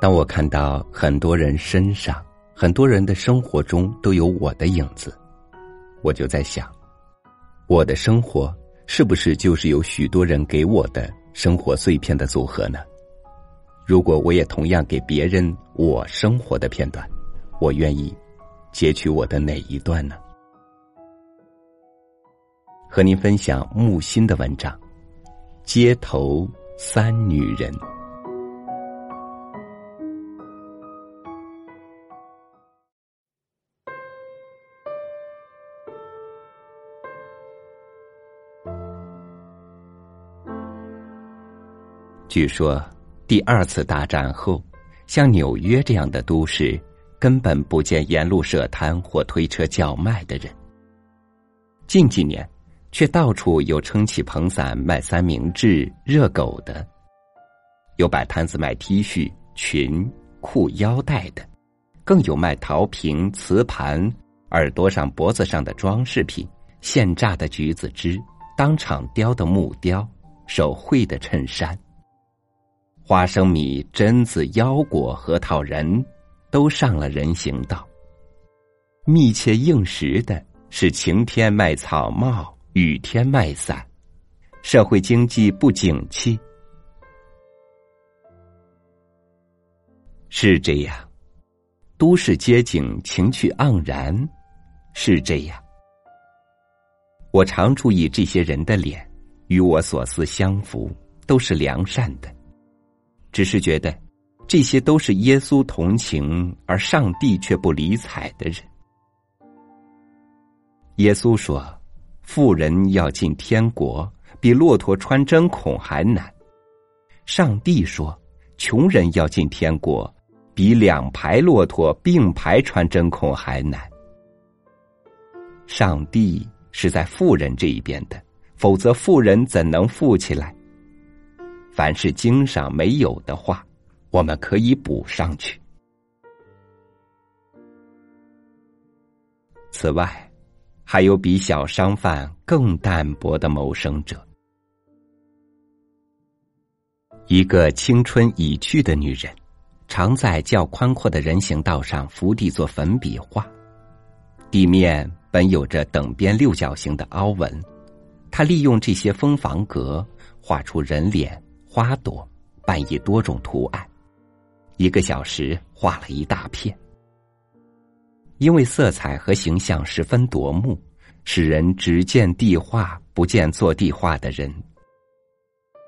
当我看到很多人身上、很多人的生活中都有我的影子，我就在想，我的生活是不是就是有许多人给我的生活碎片的组合呢？如果我也同样给别人我生活的片段，我愿意截取我的哪一段呢？和您分享木心的文章《街头三女人》。据说，第二次大战后，像纽约这样的都市，根本不见沿路设摊或推车叫卖的人。近几年，却到处有撑起棚伞卖三明治、热狗的，有摆摊子卖 T 恤、裙、裤、腰带的，更有卖陶瓶、瓷盘、耳朵上、脖子上的装饰品、现榨的橘子汁、当场雕的木雕、手绘的衬衫。花生米、榛子、腰果、核桃仁，都上了人行道。密切应时的是晴天卖草帽，雨天卖伞。社会经济不景气，是这样。都市街景情趣盎然，是这样。我常注意这些人的脸，与我所思相符，都是良善的。只是觉得，这些都是耶稣同情而上帝却不理睬的人。耶稣说：“富人要进天国，比骆驼穿针孔还难。”上帝说：“穷人要进天国，比两排骆驼并排穿针孔还难。”上帝是在富人这一边的，否则富人怎能富起来？凡是经上没有的话，我们可以补上去。此外，还有比小商贩更淡薄的谋生者。一个青春已去的女人，常在较宽阔的人行道上伏地做粉笔画，地面本有着等边六角形的凹纹，她利用这些蜂房格画出人脸。花朵扮以多种图案，一个小时画了一大片。因为色彩和形象十分夺目，使人只见地画不见做地画的人。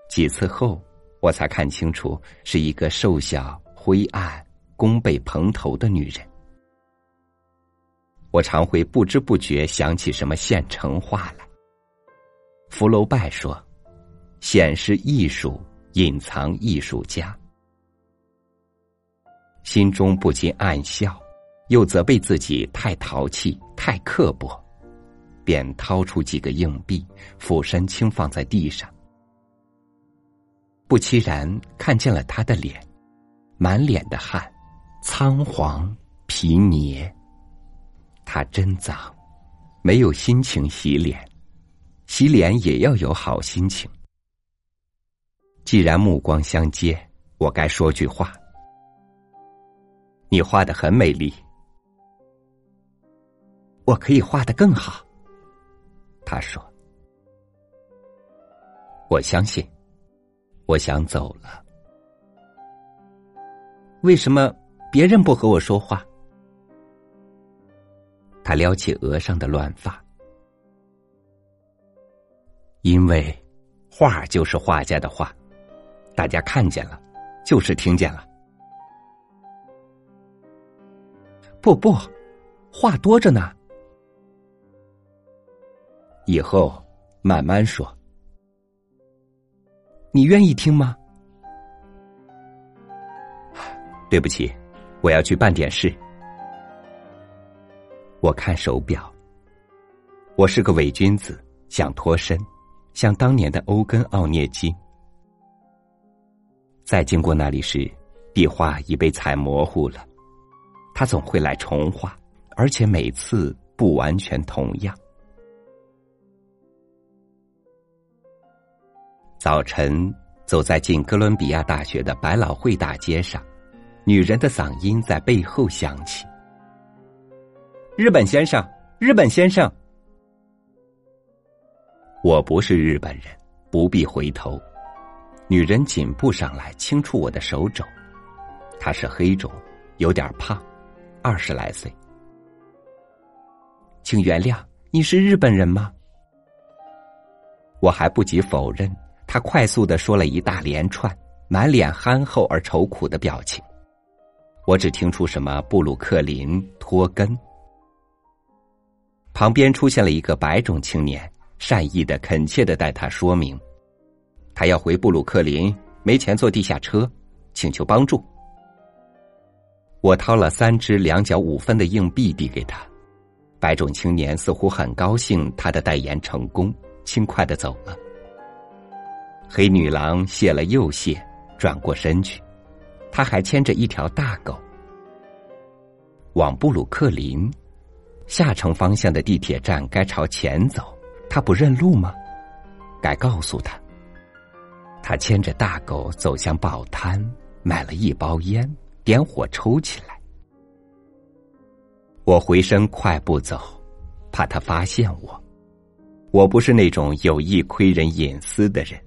几次后，我才看清楚是一个瘦小、灰暗、弓背蓬头的女人。我常会不知不觉想起什么现成画来。福楼拜说：“显示艺术。”隐藏艺术家，心中不禁暗笑，又责备自己太淘气、太刻薄，便掏出几个硬币，俯身轻放在地上。不期然看见了他的脸，满脸的汗，仓皇皮捏。他真脏，没有心情洗脸，洗脸也要有好心情。既然目光相接，我该说句话。你画的很美丽，我可以画的更好。他说：“我相信。”我想走了。为什么别人不和我说话？他撩起额上的乱发，因为画就是画家的画。大家看见了，就是听见了。不不，话多着呢。以后慢慢说。你愿意听吗？对不起，我要去办点事。我看手表。我是个伪君子，想脱身，像当年的欧根·奥涅金。再经过那里时，壁画已被踩模糊了。他总会来重画，而且每次不完全同样。早晨走在进哥伦比亚大学的百老汇大街上，女人的嗓音在背后响起：“日本先生，日本先生。”我不是日本人，不必回头。女人紧步上来，轻触我的手肘。她是黑种，有点胖，二十来岁。请原谅，你是日本人吗？我还不及否认，他快速的说了一大连串，满脸憨厚而愁苦的表情。我只听出什么布鲁克林、托根。旁边出现了一个白种青年，善意的、恳切的带他说明，他要回布鲁克林，没钱坐地下车，请求帮助。我掏了三只两角五分的硬币递给他，白种青年似乎很高兴他的代言成功，轻快的走了。黑女郎谢了又谢，转过身去。他还牵着一条大狗，往布鲁克林下城方向的地铁站该朝前走。他不认路吗？该告诉他。他牵着大狗走向报摊，买了一包烟，点火抽起来。我回身快步走，怕他发现我。我不是那种有意窥人隐私的人。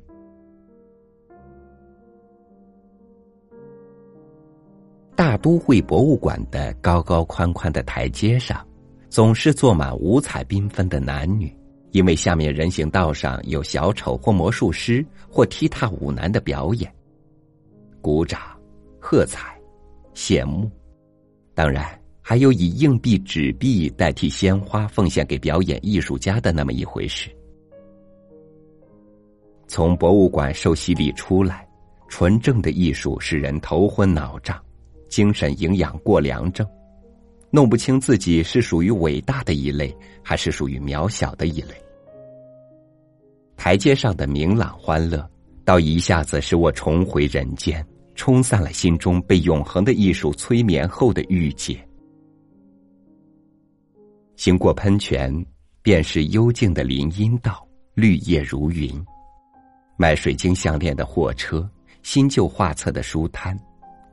大都会博物馆的高高宽宽的台阶上，总是坐满五彩缤纷的男女，因为下面人行道上有小丑或魔术师或踢踏舞男的表演。鼓掌、喝彩、羡慕，当然还有以硬币、纸币代替鲜花奉献给表演艺术家的那么一回事。从博物馆受洗礼出来，纯正的艺术使人头昏脑胀。精神营养过良症，弄不清自己是属于伟大的一类，还是属于渺小的一类。台阶上的明朗欢乐，倒一下子使我重回人间，冲散了心中被永恒的艺术催眠后的郁结。行过喷泉，便是幽静的林荫道，绿叶如云。卖水晶项链的货车，新旧画册的书摊。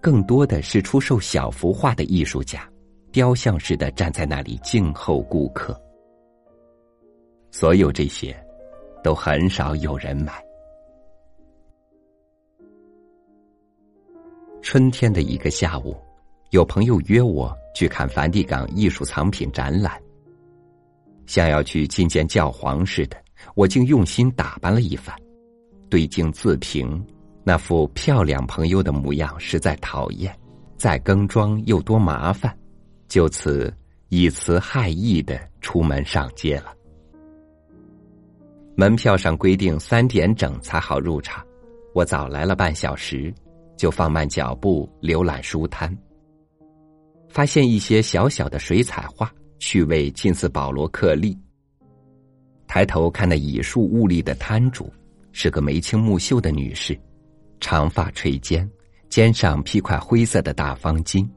更多的是出售小幅画的艺术家，雕像似的站在那里静候顾客。所有这些，都很少有人买。春天的一个下午，有朋友约我去看梵蒂冈艺术藏品展览，像要去觐见教皇似的，我竟用心打扮了一番，对镜自评。那副漂亮朋友的模样实在讨厌，再更妆又多麻烦，就此以词害意的出门上街了。门票上规定三点整才好入场，我早来了半小时，就放慢脚步浏览书摊，发现一些小小的水彩画，趣味近似保罗克利。抬头看那以树兀立的摊主，是个眉清目秀的女士。长发垂肩，肩上披块灰色的大方巾。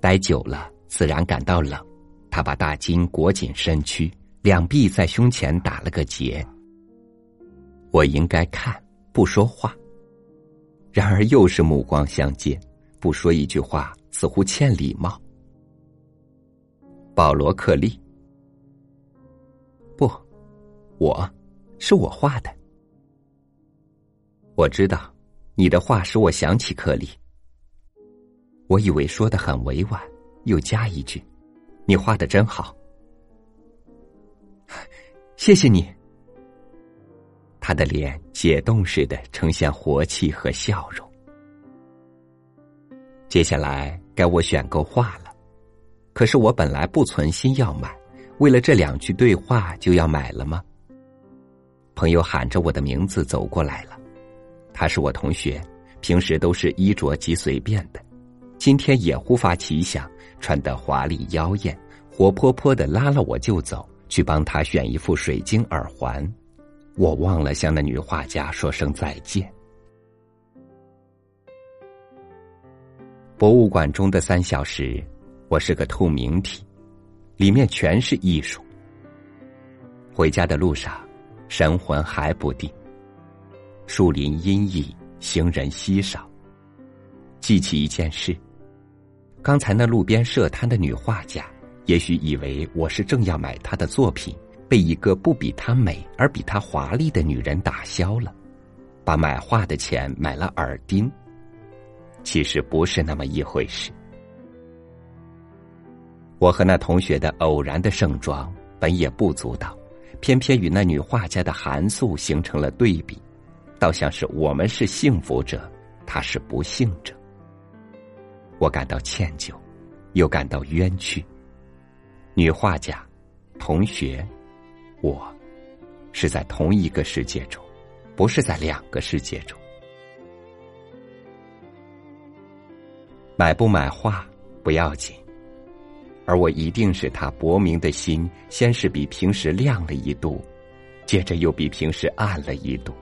待久了，自然感到冷。她把大巾裹紧身躯，两臂在胸前打了个结。我应该看，不说话。然而又是目光相接，不说一句话，似乎欠礼貌。保罗·克利，不，我，是我画的。我知道。你的话使我想起克利。我以为说的很委婉，又加一句：“你画的真好。”谢谢你。他的脸解冻似的呈现活气和笑容。接下来该我选购画了，可是我本来不存心要买，为了这两句对话就要买了吗？朋友喊着我的名字走过来了。他是我同学，平时都是衣着极随便的，今天也忽发奇想，穿得华丽妖艳，活泼泼的拉了我就走，去帮他选一副水晶耳环。我忘了向那女画家说声再见。博物馆中的三小时，我是个透明体，里面全是艺术。回家的路上，神魂还不定。树林阴翳，行人稀少。记起一件事。刚才那路边设摊的女画家，也许以为我是正要买他的作品，被一个不比她美而比她华丽的女人打消了，把买画的钱买了耳钉。其实不是那么一回事。我和那同学的偶然的盛装，本也不足道，偏偏与那女画家的寒素形成了对比，倒像是我们是幸福者，她是不幸者。我感到歉疚，又感到冤屈。女画家、同学，我，是在同一个世界中，不是在两个世界中。买不买画不要紧，而我一定使他薄明的心，先是比平时亮了一度，接着又比平时暗了一度。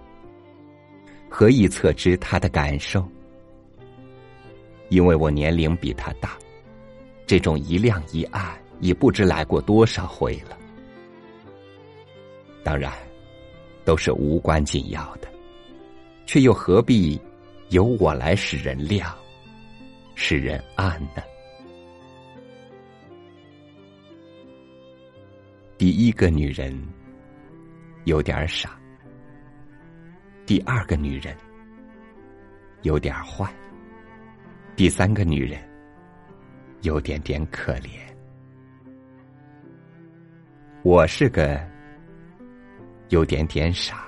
何以测知他的感受？因为我年龄比他大，这种一亮一暗已不知来过多少回了。当然，都是无关紧要的，却又何必由我来使人亮，使人暗呢？第一个女人有点傻，第二个女人有点坏。第三个女人，有点点可怜。我是个有点点傻，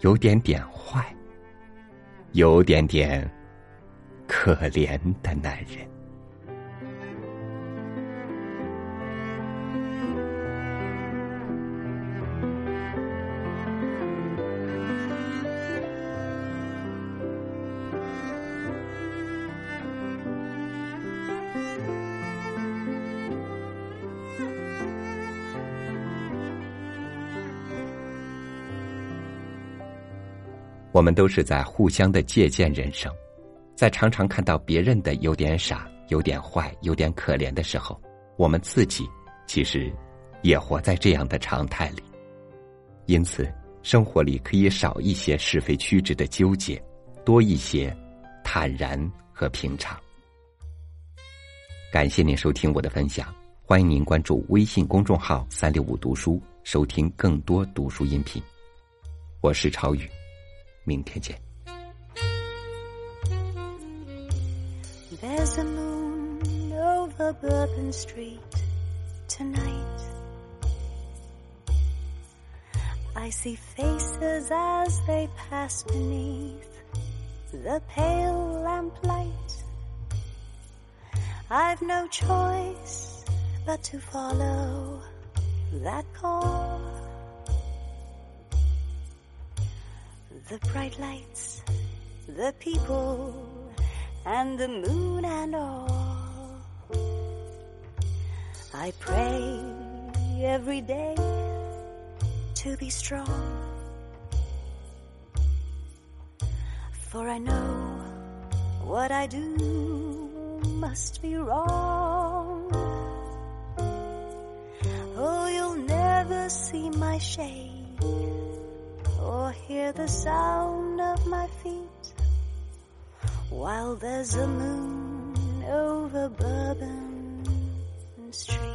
有点点坏，有点点可怜的男人。我们都是在互相的借鉴人生，在常常看到别人的有点傻、有点坏、有点可怜的时候，我们自己其实也活在这样的常态里。因此，生活里可以少一些是非曲直的纠结，多一些坦然和平常。感谢您收听我的分享，欢迎您关注微信公众号“三六五读书”，收听更多读书音频。我是超宇。明天见。There's a moon over Bourbon Street tonight. I see faces as they pass beneath the pale lamplight. I've no choice but to follow that call. The bright lights, the people, and the moon and all. I pray every day to be strong, for I know what I do must be wrong. Oh, you'll never see my shade or hear the sound of my feet while there's a moon over Bourbon Street.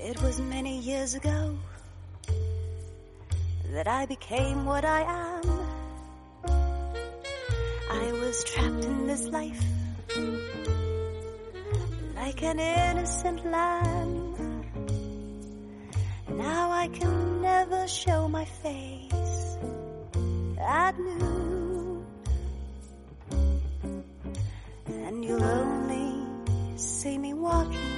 It was many years ago that I became what I am. I was trapped in this life like an innocent lamb. Now I can never show my face at noon, and you'll only see me walking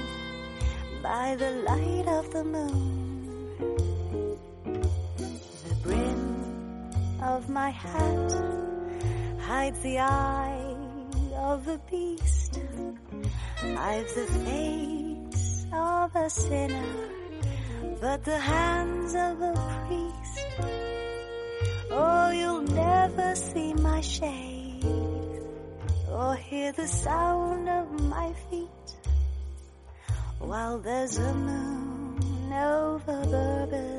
by the light of the moon. Of my hat hides the eye of the beast. I've the face of a sinner, but the hands of a priest. Oh, you'll never see my shade or hear the sound of my feet while there's a moon over Bourbon.